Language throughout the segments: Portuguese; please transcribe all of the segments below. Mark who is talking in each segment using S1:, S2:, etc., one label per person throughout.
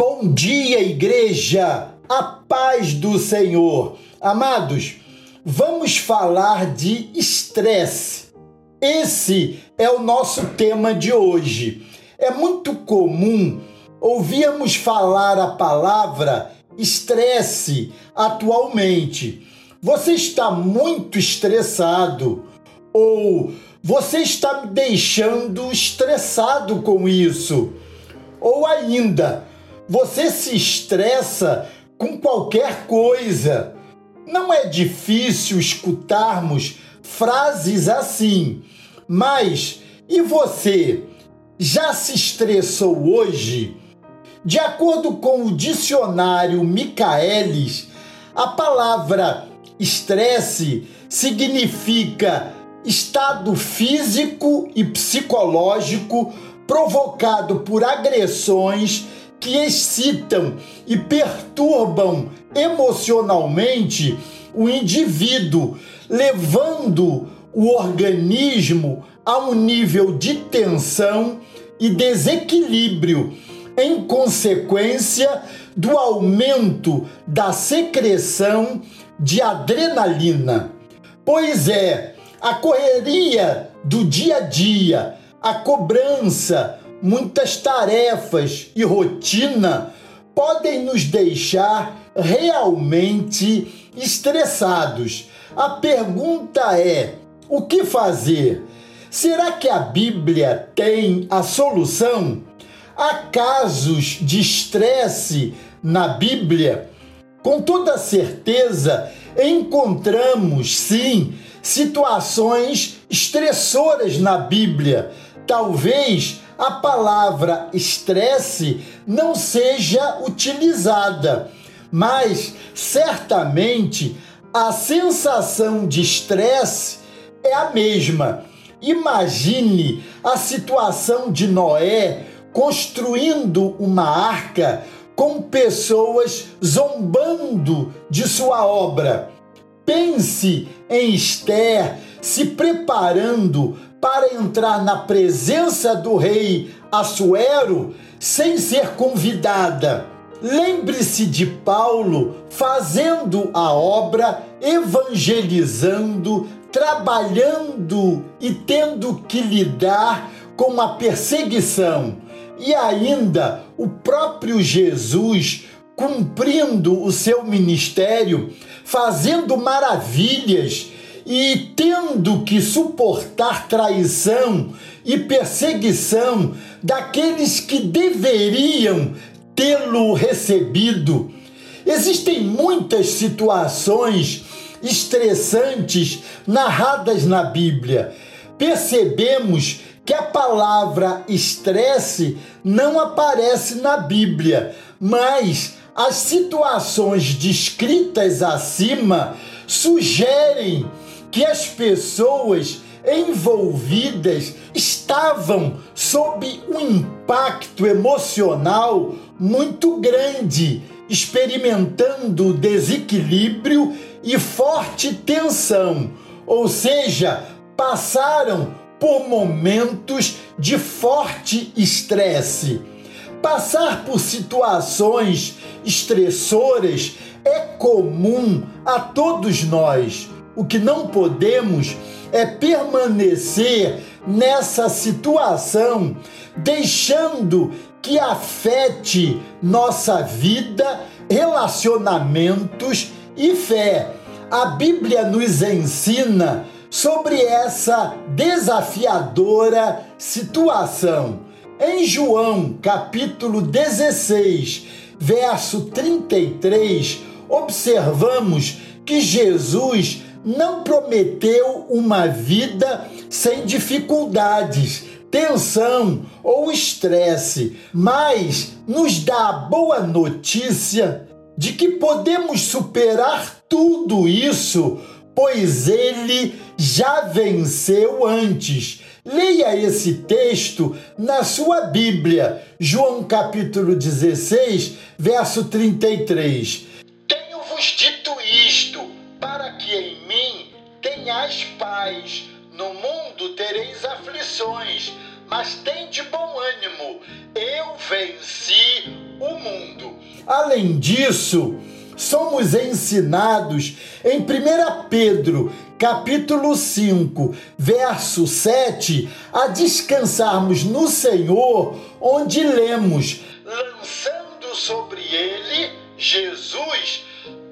S1: Bom dia, igreja! A paz do Senhor. Amados, vamos falar de estresse. Esse é o nosso tema de hoje. É muito comum ouvirmos falar a palavra estresse atualmente. Você está muito estressado ou você está me deixando estressado com isso. Ou ainda, você se estressa com qualquer coisa. Não é difícil escutarmos frases assim, mas e você? Já se estressou hoje? De acordo com o dicionário Michaelis, a palavra estresse significa estado físico e psicológico provocado por agressões que excitam e perturbam emocionalmente o indivíduo, levando o organismo a um nível de tensão e desequilíbrio, em consequência do aumento da secreção de adrenalina. Pois é, a correria do dia a dia, a cobrança, muitas tarefas e rotina podem nos deixar realmente estressados. A pergunta é: o que fazer? Será que a Bíblia tem a solução? Há casos de estresse na Bíblia? Com toda certeza, encontramos sim situações estressoras na Bíblia. Talvez a palavra estresse não seja utilizada, mas certamente a sensação de estresse é a mesma. Imagine a situação de Noé construindo uma arca com pessoas zombando de sua obra. Pense em Esther se preparando para entrar na presença do rei Assuero sem ser convidada. Lembre-se de Paulo fazendo a obra, evangelizando, trabalhando e tendo que lidar com a perseguição. E ainda o próprio Jesus cumprindo o seu ministério, fazendo maravilhas e tendo que suportar traição e perseguição daqueles que deveriam tê-lo recebido. Existem muitas situações estressantes narradas na Bíblia. Percebemos que a palavra estresse não aparece na Bíblia, mas as situações descritas acima sugerem que as pessoas envolvidas estavam sob um impacto emocional muito grande, experimentando desequilíbrio e forte tensão, ou seja, passaram por momentos de forte estresse. Passar por situações estressoras é comum a todos nós. O que não podemos é permanecer nessa situação, deixando que afete nossa vida, relacionamentos e fé. A Bíblia nos ensina sobre essa desafiadora situação. Em João, capítulo 16, verso 33, observamos que Jesus não prometeu uma vida sem dificuldades, tensão ou estresse, mas nos dá a boa notícia de que podemos superar tudo isso, pois ele já venceu antes. Leia esse texto na sua Bíblia, João capítulo 16, verso 33. Paz. No mundo tereis aflições, mas tem de bom ânimo. Eu venci o mundo. Além disso, somos ensinados em 1 Pedro, capítulo 5, verso 7, a descansarmos no Senhor, onde lemos: lançando sobre ele, Jesus,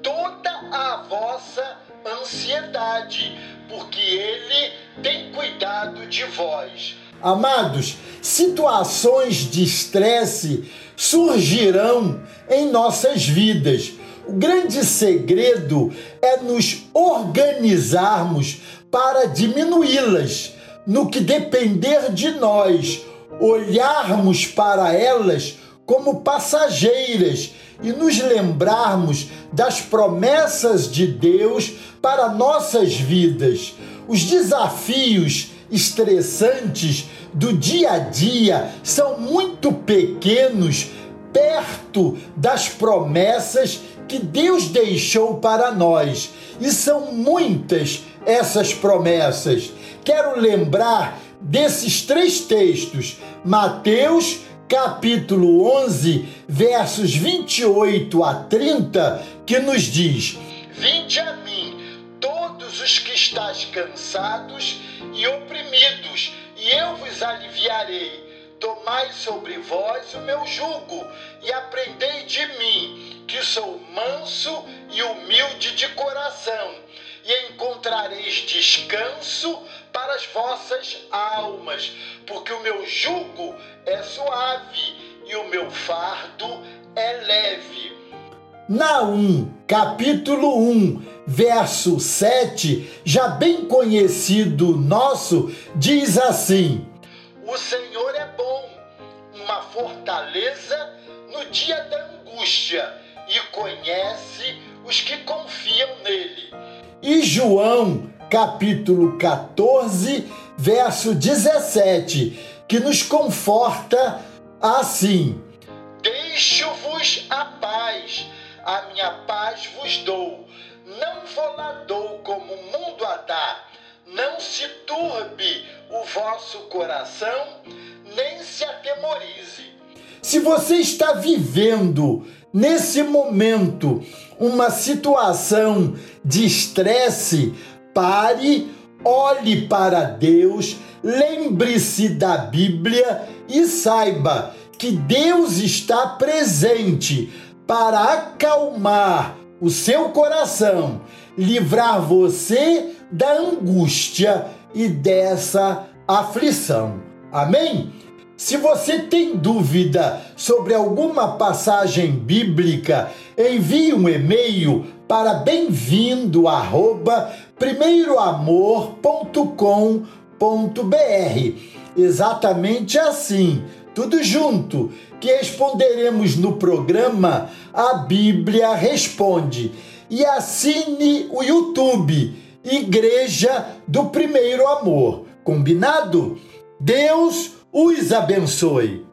S1: toda a vossa ansiedade, porque ele tem cuidado de vós. Amados, situações de estresse surgirão em nossas vidas o grande segredo é nos organizarmos para diminuí-las, no que depender de nós, olharmos para elas como passageiras e nos lembrarmos das promessas de Deus para nossas vidas. Os desafios estressantes do dia a dia são muito pequenos perto das promessas que Deus deixou para nós. E são muitas essas promessas. Quero lembrar desses três textos: Mateus, capítulo 11, versos 28 a 30, que nos diz: Vinde a mim, todos os que estáis cansados e oprimidos, e eu vos aliviarei. Tomai sobre vós o meu jugo e aprendei de mim, que sou manso e humilde de coração, e encontrareis descanso para as vossas almas, porque o meu jugo é suave e o meu fardo é leve. Naum, capítulo 1, verso 7, já bem conhecido nosso, diz assim: O Senhor é bom, uma fortaleza no dia da angústia e conhece os que confiam nele. E João, capítulo 14, verso 17, que nos conforta assim: Deixo-vos a paz, a minha paz vos dou. Não vou lá dou como o mundo a dá. Não se turbe o vosso coração, nem se atemorize. Se você está vivendo nesse momento uma situação de estresse, pare, olhe para Deus, lembre-se da Bíblia e saiba que Deus está presente para acalmar o seu coração, livrar você da angústia e dessa aflição. Amém? Se você tem dúvida sobre alguma passagem bíblica, envie um e-mail para bem-vindo@primeiroamor.com.br. Exatamente assim, tudo junto, que responderemos no programa A Bíblia Responde. E assine o YouTube Igreja do Primeiro Amor. Combinado? Deus os abençoe.